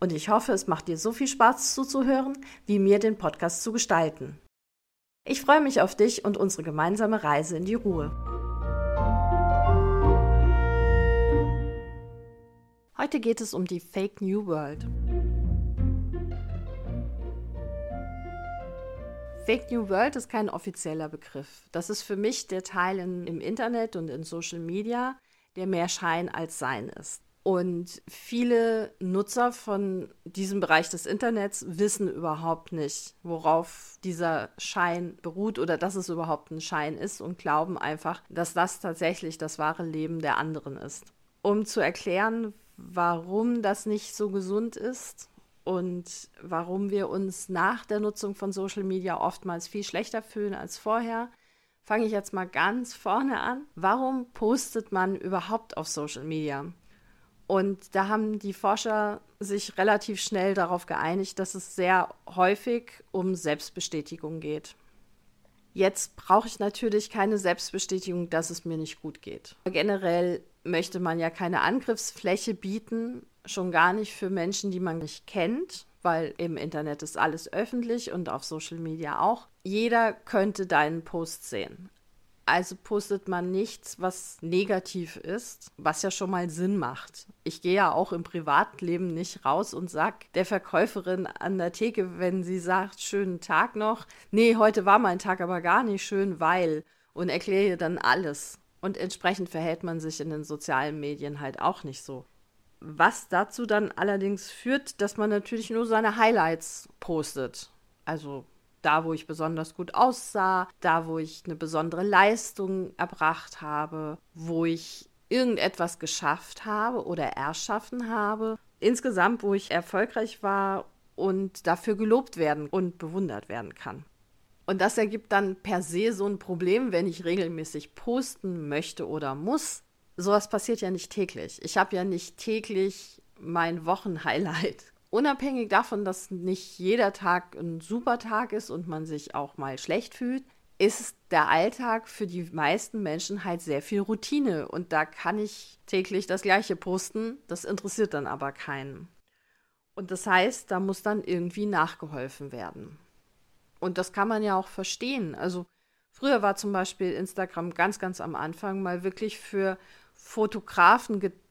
Und ich hoffe, es macht dir so viel Spaß zuzuhören, wie mir den Podcast zu gestalten. Ich freue mich auf dich und unsere gemeinsame Reise in die Ruhe. Heute geht es um die Fake New World. Fake New World ist kein offizieller Begriff. Das ist für mich der Teil in, im Internet und in Social Media, der mehr Schein als Sein ist. Und viele Nutzer von diesem Bereich des Internets wissen überhaupt nicht, worauf dieser Schein beruht oder dass es überhaupt ein Schein ist und glauben einfach, dass das tatsächlich das wahre Leben der anderen ist. Um zu erklären, warum das nicht so gesund ist und warum wir uns nach der Nutzung von Social Media oftmals viel schlechter fühlen als vorher, fange ich jetzt mal ganz vorne an. Warum postet man überhaupt auf Social Media? Und da haben die Forscher sich relativ schnell darauf geeinigt, dass es sehr häufig um Selbstbestätigung geht. Jetzt brauche ich natürlich keine Selbstbestätigung, dass es mir nicht gut geht. Generell möchte man ja keine Angriffsfläche bieten, schon gar nicht für Menschen, die man nicht kennt, weil im Internet ist alles öffentlich und auf Social Media auch. Jeder könnte deinen Post sehen. Also postet man nichts, was negativ ist, was ja schon mal Sinn macht. Ich gehe ja auch im Privatleben nicht raus und sag der Verkäuferin an der Theke, wenn sie sagt, schönen Tag noch, nee, heute war mein Tag aber gar nicht schön, weil und erkläre ihr dann alles. Und entsprechend verhält man sich in den sozialen Medien halt auch nicht so. Was dazu dann allerdings führt, dass man natürlich nur seine Highlights postet. Also da, wo ich besonders gut aussah, da, wo ich eine besondere Leistung erbracht habe, wo ich irgendetwas geschafft habe oder erschaffen habe. Insgesamt, wo ich erfolgreich war und dafür gelobt werden und bewundert werden kann. Und das ergibt dann per se so ein Problem, wenn ich regelmäßig posten möchte oder muss. Sowas passiert ja nicht täglich. Ich habe ja nicht täglich mein Wochenhighlight Unabhängig davon, dass nicht jeder Tag ein super Tag ist und man sich auch mal schlecht fühlt, ist der Alltag für die meisten Menschen halt sehr viel Routine. Und da kann ich täglich das Gleiche posten. Das interessiert dann aber keinen. Und das heißt, da muss dann irgendwie nachgeholfen werden. Und das kann man ja auch verstehen. Also früher war zum Beispiel Instagram ganz, ganz am Anfang mal wirklich für Fotografen gedacht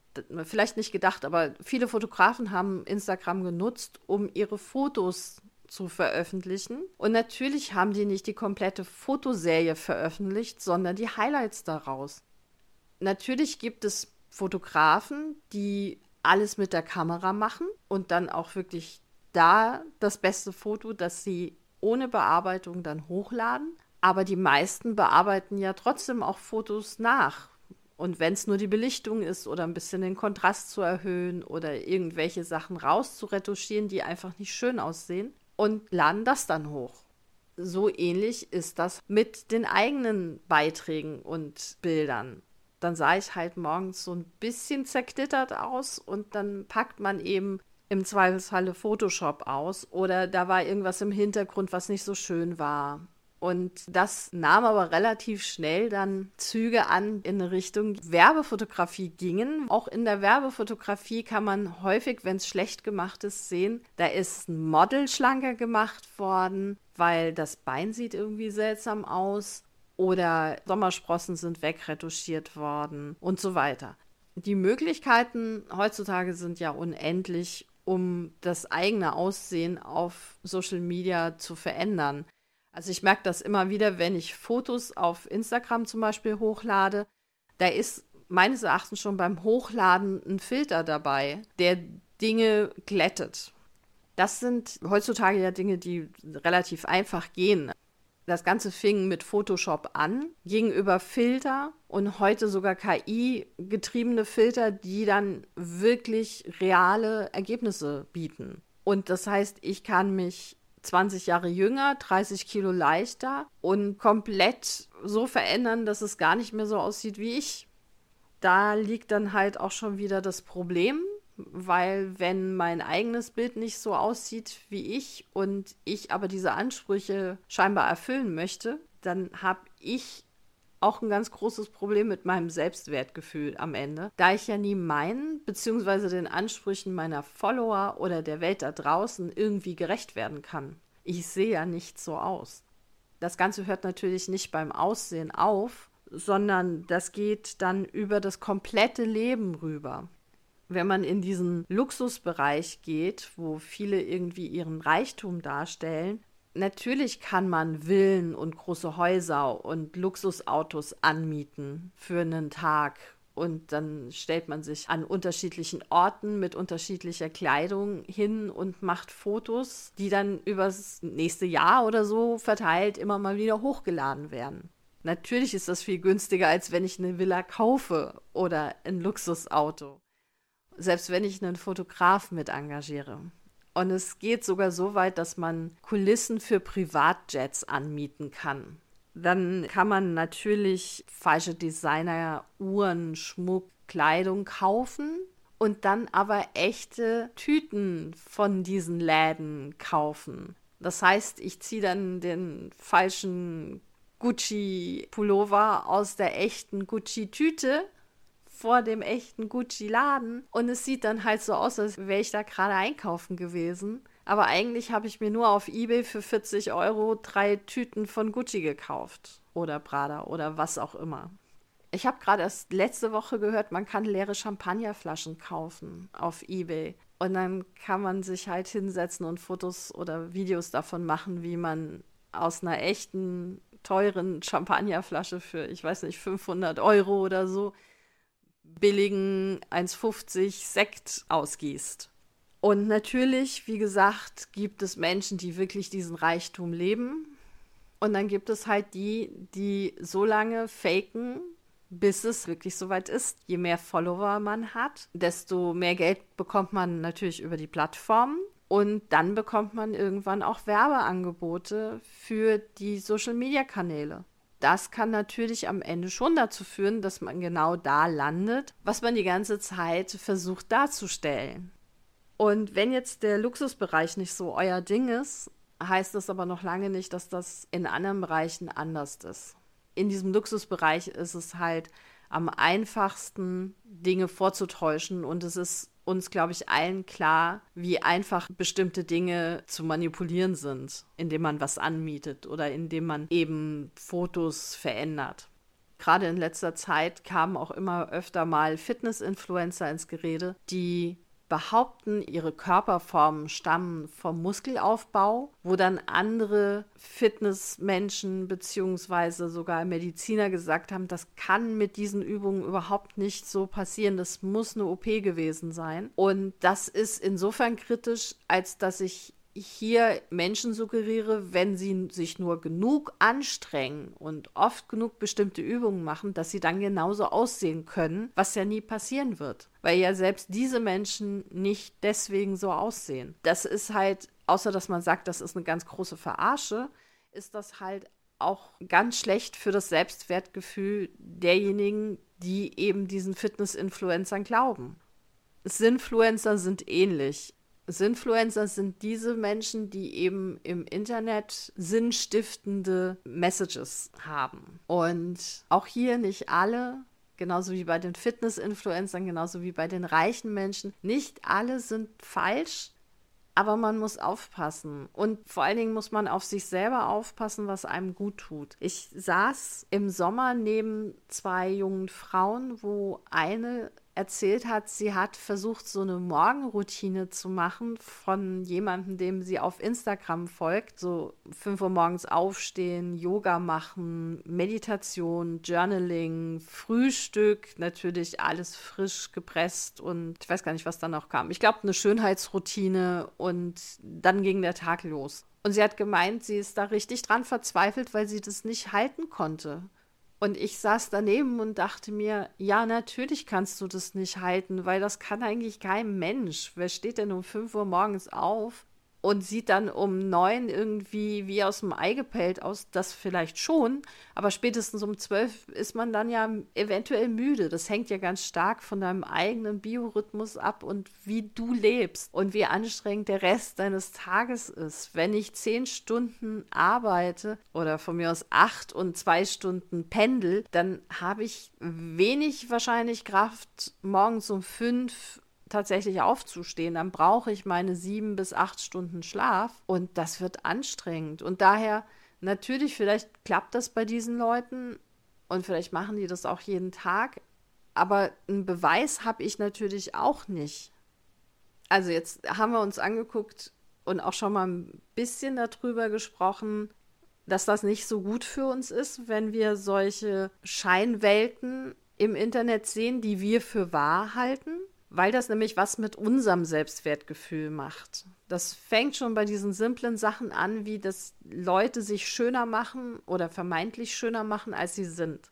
vielleicht nicht gedacht, aber viele Fotografen haben Instagram genutzt, um ihre Fotos zu veröffentlichen. Und natürlich haben die nicht die komplette Fotoserie veröffentlicht, sondern die Highlights daraus. Natürlich gibt es Fotografen, die alles mit der Kamera machen und dann auch wirklich da das beste Foto, das sie ohne Bearbeitung dann hochladen. Aber die meisten bearbeiten ja trotzdem auch Fotos nach und wenn es nur die Belichtung ist oder ein bisschen den Kontrast zu erhöhen oder irgendwelche Sachen rauszuretuschieren, die einfach nicht schön aussehen und laden das dann hoch. So ähnlich ist das mit den eigenen Beiträgen und Bildern. Dann sah ich halt morgens so ein bisschen zerknittert aus und dann packt man eben im Zweifelsfalle Photoshop aus oder da war irgendwas im Hintergrund, was nicht so schön war und das nahm aber relativ schnell dann Züge an in Richtung Werbefotografie gingen. Auch in der Werbefotografie kann man häufig, wenn es schlecht gemacht ist, sehen, da ist ein Model schlanker gemacht worden, weil das Bein sieht irgendwie seltsam aus oder Sommersprossen sind wegretuschiert worden und so weiter. Die Möglichkeiten heutzutage sind ja unendlich, um das eigene Aussehen auf Social Media zu verändern. Also ich merke das immer wieder, wenn ich Fotos auf Instagram zum Beispiel hochlade, da ist meines Erachtens schon beim Hochladen ein Filter dabei, der Dinge glättet. Das sind heutzutage ja Dinge, die relativ einfach gehen. Das Ganze fing mit Photoshop an, ging über Filter und heute sogar KI-getriebene Filter, die dann wirklich reale Ergebnisse bieten. Und das heißt, ich kann mich 20 Jahre jünger, 30 Kilo leichter und komplett so verändern, dass es gar nicht mehr so aussieht wie ich. Da liegt dann halt auch schon wieder das Problem, weil wenn mein eigenes Bild nicht so aussieht wie ich und ich aber diese Ansprüche scheinbar erfüllen möchte, dann habe ich auch ein ganz großes Problem mit meinem Selbstwertgefühl am Ende, da ich ja nie meinen bzw. den Ansprüchen meiner Follower oder der Welt da draußen irgendwie gerecht werden kann. Ich sehe ja nicht so aus. Das Ganze hört natürlich nicht beim Aussehen auf, sondern das geht dann über das komplette Leben rüber. Wenn man in diesen Luxusbereich geht, wo viele irgendwie ihren Reichtum darstellen, natürlich kann man Villen und große Häuser und Luxusautos anmieten für einen Tag. Und dann stellt man sich an unterschiedlichen Orten mit unterschiedlicher Kleidung hin und macht Fotos, die dann übers nächste Jahr oder so verteilt immer mal wieder hochgeladen werden. Natürlich ist das viel günstiger, als wenn ich eine Villa kaufe oder ein Luxusauto. Selbst wenn ich einen Fotograf mit engagiere. Und es geht sogar so weit, dass man Kulissen für Privatjets anmieten kann. Dann kann man natürlich falsche Designer, Uhren, Schmuck, Kleidung kaufen und dann aber echte Tüten von diesen Läden kaufen. Das heißt, ich ziehe dann den falschen Gucci-Pullover aus der echten Gucci-Tüte vor dem echten Gucci-Laden und es sieht dann halt so aus, als wäre ich da gerade einkaufen gewesen. Aber eigentlich habe ich mir nur auf eBay für 40 Euro drei Tüten von Gucci gekauft. Oder Prada oder was auch immer. Ich habe gerade erst letzte Woche gehört, man kann leere Champagnerflaschen kaufen auf eBay. Und dann kann man sich halt hinsetzen und Fotos oder Videos davon machen, wie man aus einer echten, teuren Champagnerflasche für, ich weiß nicht, 500 Euro oder so, billigen 1,50 Sekt ausgießt. Und natürlich, wie gesagt, gibt es Menschen, die wirklich diesen Reichtum leben. Und dann gibt es halt die, die so lange faken, bis es wirklich soweit ist. Je mehr Follower man hat, desto mehr Geld bekommt man natürlich über die Plattformen. Und dann bekommt man irgendwann auch Werbeangebote für die Social-Media-Kanäle das kann natürlich am Ende schon dazu führen, dass man genau da landet, was man die ganze Zeit versucht darzustellen. Und wenn jetzt der Luxusbereich nicht so euer Ding ist, heißt das aber noch lange nicht, dass das in anderen Bereichen anders ist. In diesem Luxusbereich ist es halt am einfachsten, Dinge vorzutäuschen und es ist uns, glaube ich, allen klar, wie einfach bestimmte Dinge zu manipulieren sind, indem man was anmietet oder indem man eben Fotos verändert. Gerade in letzter Zeit kamen auch immer öfter mal Fitness-Influencer ins Gerede, die behaupten, ihre Körperformen stammen vom Muskelaufbau, wo dann andere Fitnessmenschen bzw. sogar Mediziner gesagt haben, das kann mit diesen Übungen überhaupt nicht so passieren, das muss eine OP gewesen sein. Und das ist insofern kritisch, als dass ich hier Menschen suggeriere, wenn sie sich nur genug anstrengen und oft genug bestimmte Übungen machen, dass sie dann genauso aussehen können, was ja nie passieren wird. Weil ja selbst diese Menschen nicht deswegen so aussehen. Das ist halt, außer dass man sagt, das ist eine ganz große Verarsche, ist das halt auch ganz schlecht für das Selbstwertgefühl derjenigen, die eben diesen Fitness-Influencern glauben. Sinfluencer sind ähnlich. Sinfluencer sind diese Menschen, die eben im Internet sinnstiftende Messages haben. Und auch hier nicht alle, genauso wie bei den Fitness-Influencern, genauso wie bei den reichen Menschen, nicht alle sind falsch, aber man muss aufpassen. Und vor allen Dingen muss man auf sich selber aufpassen, was einem gut tut. Ich saß im Sommer neben zwei jungen Frauen, wo eine erzählt hat, sie hat versucht, so eine Morgenroutine zu machen von jemandem, dem sie auf Instagram folgt. So 5 Uhr morgens aufstehen, Yoga machen, Meditation, Journaling, Frühstück, natürlich alles frisch gepresst und ich weiß gar nicht, was da noch kam. Ich glaube, eine Schönheitsroutine und dann ging der Tag los. Und sie hat gemeint, sie ist da richtig dran verzweifelt, weil sie das nicht halten konnte. Und ich saß daneben und dachte mir, ja, natürlich kannst du das nicht halten, weil das kann eigentlich kein Mensch. Wer steht denn um 5 Uhr morgens auf und sieht dann um neun irgendwie wie aus dem Ei gepellt aus, das vielleicht schon, aber spätestens um zwölf ist man dann ja eventuell müde. Das hängt ja ganz stark von deinem eigenen Biorhythmus ab und wie du lebst und wie anstrengend der Rest deines Tages ist. Wenn ich zehn Stunden arbeite oder von mir aus acht und zwei Stunden pendel, dann habe ich wenig wahrscheinlich Kraft, morgens um fünf tatsächlich aufzustehen, dann brauche ich meine sieben bis acht Stunden Schlaf und das wird anstrengend. Und daher natürlich, vielleicht klappt das bei diesen Leuten und vielleicht machen die das auch jeden Tag, aber einen Beweis habe ich natürlich auch nicht. Also jetzt haben wir uns angeguckt und auch schon mal ein bisschen darüber gesprochen, dass das nicht so gut für uns ist, wenn wir solche Scheinwelten im Internet sehen, die wir für wahr halten weil das nämlich was mit unserem Selbstwertgefühl macht. Das fängt schon bei diesen simplen Sachen an, wie dass Leute sich schöner machen oder vermeintlich schöner machen, als sie sind.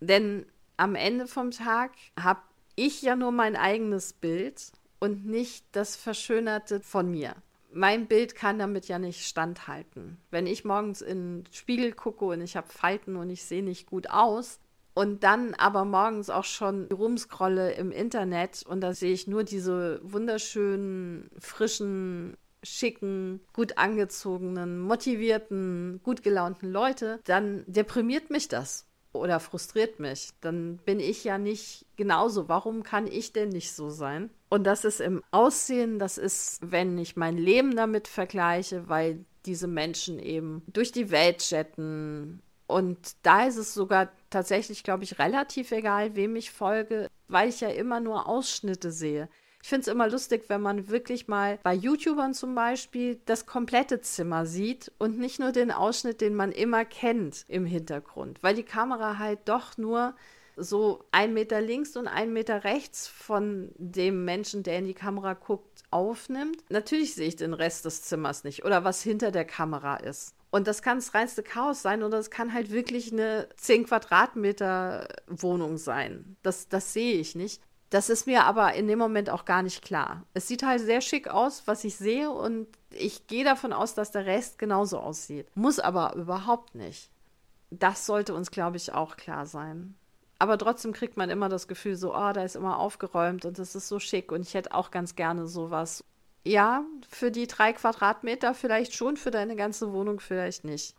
Denn am Ende vom Tag habe ich ja nur mein eigenes Bild und nicht das Verschönerte von mir. Mein Bild kann damit ja nicht standhalten. Wenn ich morgens in den Spiegel gucke und ich habe Falten und ich sehe nicht gut aus, und dann aber morgens auch schon rumscrolle im Internet und da sehe ich nur diese wunderschönen, frischen, schicken, gut angezogenen, motivierten, gut gelaunten Leute, dann deprimiert mich das oder frustriert mich. Dann bin ich ja nicht genauso. Warum kann ich denn nicht so sein? Und das ist im Aussehen, das ist, wenn ich mein Leben damit vergleiche, weil diese Menschen eben durch die Welt jetten, und da ist es sogar tatsächlich, glaube ich, relativ egal, wem ich folge, weil ich ja immer nur Ausschnitte sehe. Ich finde es immer lustig, wenn man wirklich mal bei YouTubern zum Beispiel das komplette Zimmer sieht und nicht nur den Ausschnitt, den man immer kennt im Hintergrund, weil die Kamera halt doch nur so ein Meter links und ein Meter rechts von dem Menschen, der in die Kamera guckt, aufnimmt. Natürlich sehe ich den Rest des Zimmers nicht oder was hinter der Kamera ist. Und das kann das reinste Chaos sein oder es kann halt wirklich eine 10 Quadratmeter Wohnung sein. Das, das sehe ich nicht. Das ist mir aber in dem Moment auch gar nicht klar. Es sieht halt sehr schick aus, was ich sehe, und ich gehe davon aus, dass der Rest genauso aussieht. Muss aber überhaupt nicht. Das sollte uns, glaube ich, auch klar sein. Aber trotzdem kriegt man immer das Gefühl, so, oh, da ist immer aufgeräumt und das ist so schick und ich hätte auch ganz gerne sowas. Ja, für die drei Quadratmeter vielleicht schon, für deine ganze Wohnung vielleicht nicht.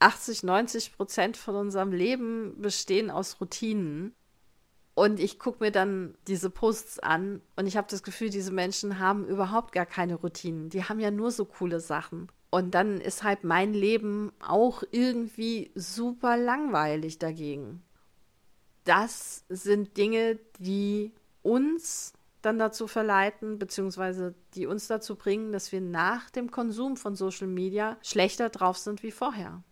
80, 90 Prozent von unserem Leben bestehen aus Routinen. Und ich gucke mir dann diese Posts an und ich habe das Gefühl, diese Menschen haben überhaupt gar keine Routinen. Die haben ja nur so coole Sachen. Und dann ist halt mein Leben auch irgendwie super langweilig dagegen. Das sind Dinge, die uns dann dazu verleiten, beziehungsweise die uns dazu bringen, dass wir nach dem Konsum von Social Media schlechter drauf sind wie vorher.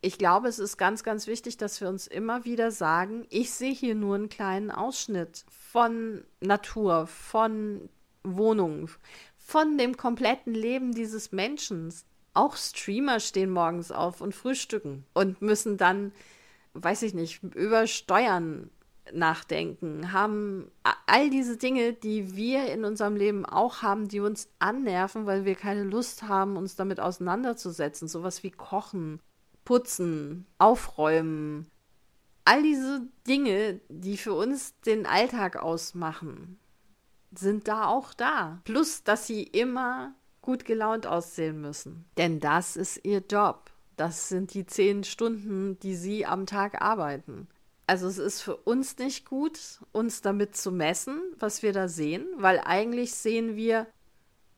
Ich glaube, es ist ganz, ganz wichtig, dass wir uns immer wieder sagen, ich sehe hier nur einen kleinen Ausschnitt von Natur, von Wohnungen, von dem kompletten Leben dieses Menschen. Auch Streamer stehen morgens auf und frühstücken und müssen dann, weiß ich nicht, über Steuern nachdenken, haben all diese Dinge, die wir in unserem Leben auch haben, die uns annerven, weil wir keine Lust haben, uns damit auseinanderzusetzen. Sowas wie Kochen, Putzen, Aufräumen. All diese Dinge, die für uns den Alltag ausmachen, sind da auch da. Plus, dass sie immer gut gelaunt aussehen müssen. Denn das ist ihr Job. Das sind die zehn Stunden, die sie am Tag arbeiten. Also es ist für uns nicht gut, uns damit zu messen, was wir da sehen, weil eigentlich sehen wir,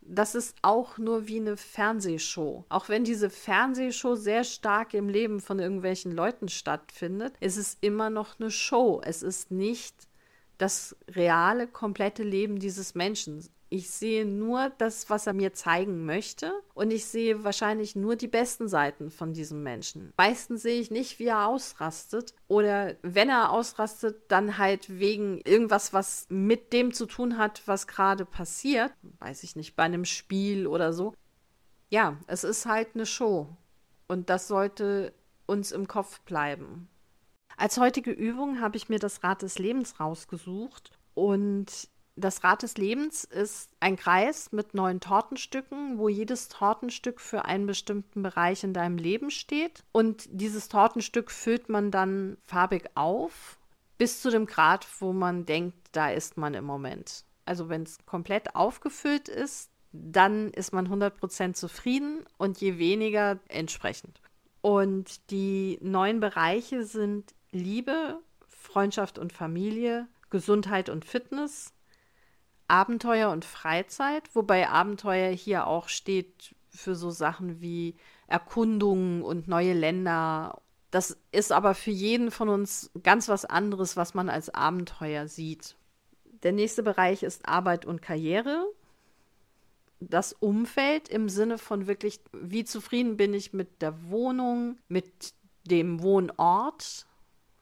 das ist auch nur wie eine Fernsehshow. Auch wenn diese Fernsehshow sehr stark im Leben von irgendwelchen Leuten stattfindet, ist es immer noch eine Show. Es ist nicht das reale, komplette Leben dieses Menschen. Ich sehe nur das, was er mir zeigen möchte und ich sehe wahrscheinlich nur die besten Seiten von diesem Menschen. Meistens sehe ich nicht, wie er ausrastet oder wenn er ausrastet, dann halt wegen irgendwas, was mit dem zu tun hat, was gerade passiert. Weiß ich nicht, bei einem Spiel oder so. Ja, es ist halt eine Show und das sollte uns im Kopf bleiben. Als heutige Übung habe ich mir das Rad des Lebens rausgesucht und Das Rad des Lebens ist ein Kreis mit neun Tortenstücken, wo jedes Tortenstück für einen bestimmten Bereich in deinem Leben steht. Und dieses Tortenstück füllt man dann farbig auf, bis zu dem Grad, wo man denkt, da ist man im Moment. Also wenn es komplett aufgefüllt ist, dann ist man 100% zufrieden und je weniger entsprechend. Und die neun Bereiche sind Liebe, Freundschaft und Familie, Gesundheit und Fitness, Abenteuer und Freizeit, wobei Abenteuer hier auch steht für so Sachen wie Erkundungen und neue Länder. Das ist aber für jeden von uns ganz was anderes, was man als Abenteuer sieht. Der nächste Bereich ist Arbeit und Karriere. Das Umfeld im Sinne von wirklich, wie zufrieden bin ich mit der Wohnung, mit dem Wohnort,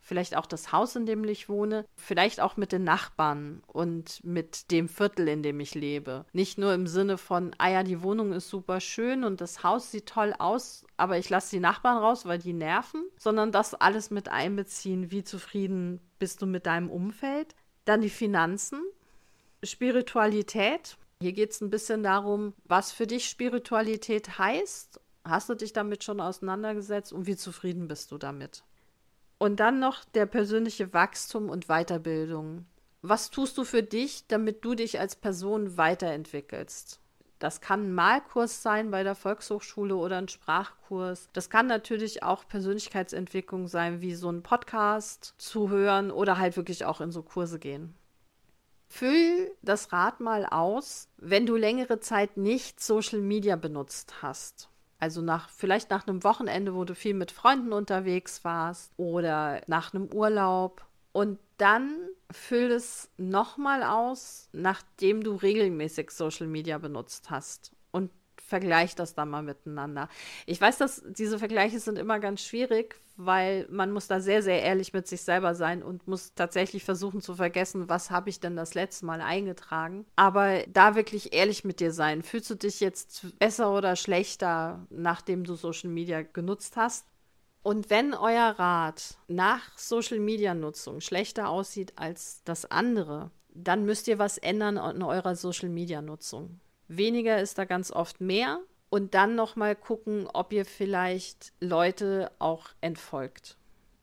vielleicht auch das Haus, in dem ich wohne, vielleicht auch mit den Nachbarn und mit dem Viertel, in dem ich lebe. Nicht nur im Sinne von, ah ja, die Wohnung ist super schön und das Haus sieht toll aus, aber ich lasse die Nachbarn raus, weil die nerven, sondern das alles mit einbeziehen, wie zufrieden bist du mit deinem Umfeld. Dann die Finanzen, Spiritualität. Hier geht es ein bisschen darum, was für dich Spiritualität heißt. Hast du dich damit schon auseinandergesetzt und wie zufrieden bist du damit? Und dann noch der persönliche Wachstum und Weiterbildung. Was tust du für dich, damit du dich als Person weiterentwickelst? Das kann ein Malkurs sein bei der Volkshochschule oder ein Sprachkurs. Das kann natürlich auch Persönlichkeitsentwicklung sein, wie so ein Podcast zu hören oder halt wirklich auch in so Kurse gehen. Füll das Rad mal aus, wenn du längere Zeit nicht Social Media benutzt hast. Also nach, vielleicht nach einem Wochenende, wo du viel mit Freunden unterwegs warst oder nach einem Urlaub. Und dann füll es nochmal aus, nachdem du regelmäßig Social Media benutzt hast. Vergleich das dann mal miteinander. Ich weiß, dass diese Vergleiche sind immer ganz schwierig, weil man muss da sehr, sehr ehrlich mit sich selber sein und muss tatsächlich versuchen zu vergessen, was habe ich denn das letzte Mal eingetragen. Aber da wirklich ehrlich mit dir sein. Fühlst du dich jetzt besser oder schlechter, nachdem du Social Media genutzt hast? Und wenn euer Rat nach Social Media Nutzung schlechter aussieht als das andere, dann müsst ihr was ändern an eurer Social Media Nutzung. Weniger ist da ganz oft mehr und dann noch mal gucken, ob ihr vielleicht Leute auch entfolgt.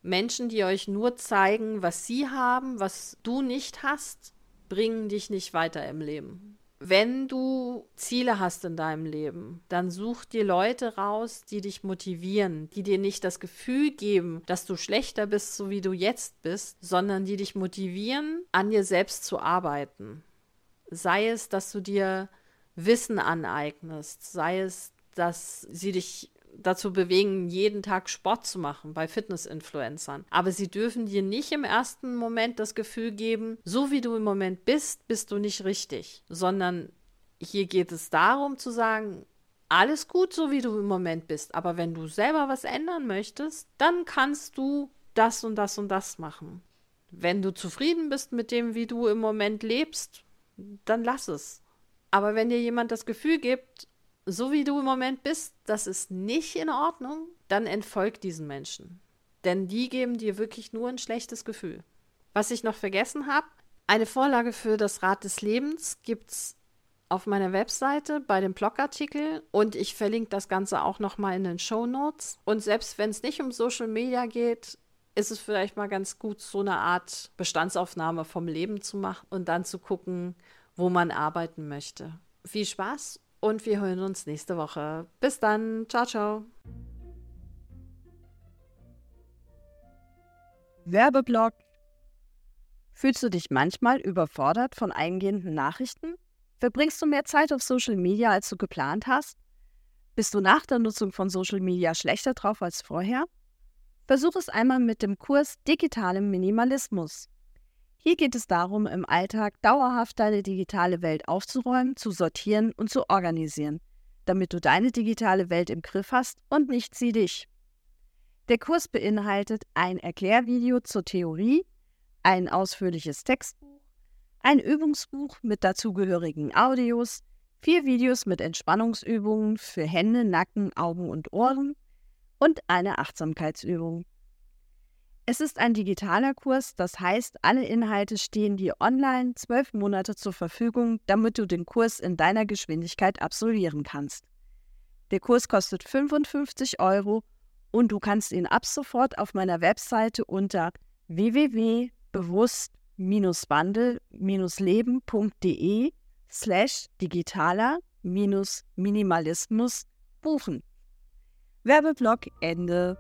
Menschen, die euch nur zeigen, was sie haben, was du nicht hast, bringen dich nicht weiter im Leben. Wenn du Ziele hast in deinem Leben, dann such dir Leute raus, die dich motivieren, die dir nicht das Gefühl geben, dass du schlechter bist, so wie du jetzt bist, sondern die dich motivieren, an dir selbst zu arbeiten. Sei es, dass du dir Wissen aneignest, sei es, dass sie dich dazu bewegen, jeden Tag Sport zu machen bei Fitness-Influencern. Aber sie dürfen dir nicht im ersten Moment das Gefühl geben, so wie du im Moment bist, bist du nicht richtig, sondern hier geht es darum zu sagen, alles gut, so wie du im Moment bist, aber wenn du selber was ändern möchtest, dann kannst du das und das und das machen. Wenn du zufrieden bist mit dem, wie du im Moment lebst, dann lass es. Aber wenn dir jemand das Gefühl gibt, so wie du im Moment bist, das ist nicht in Ordnung, dann entfolg diesen Menschen. Denn die geben dir wirklich nur ein schlechtes Gefühl. Was ich noch vergessen habe, eine Vorlage für das Rad des Lebens gibt es auf meiner Webseite bei dem Blogartikel und ich verlinke das Ganze auch nochmal in den Show Notes. Und selbst wenn es nicht um Social Media geht, ist es vielleicht mal ganz gut, so eine Art Bestandsaufnahme vom Leben zu machen und dann zu gucken, wo man arbeiten möchte. Viel Spaß und wir hören uns nächste Woche. Bis dann. Ciao, ciao. Werbeblock. Fühlst du dich manchmal überfordert von eingehenden Nachrichten? Verbringst du mehr Zeit auf Social Media, als du geplant hast? Bist du nach der Nutzung von Social Media schlechter drauf als vorher? Versuch es einmal mit dem Kurs Digitalem Minimalismus. Hier geht es darum, im Alltag dauerhaft deine digitale Welt aufzuräumen, zu sortieren und zu organisieren, damit du deine digitale Welt im Griff hast und nicht sie dich. Der Kurs beinhaltet ein Erklärvideo zur Theorie, ein ausführliches Textbuch, ein Übungsbuch mit dazugehörigen Audios, vier Videos mit Entspannungsübungen für Hände, Nacken, Augen und Ohren und eine Achtsamkeitsübung. Es ist ein digitaler Kurs, das heißt, alle Inhalte stehen dir online zwölf Monate zur Verfügung, damit du den Kurs in deiner Geschwindigkeit absolvieren kannst. Der Kurs kostet 55 Euro und du kannst ihn ab sofort auf meiner Webseite unter www.bewusst-wandel-leben.de slash digitaler-minimalismus buchen. Werbeblock Ende.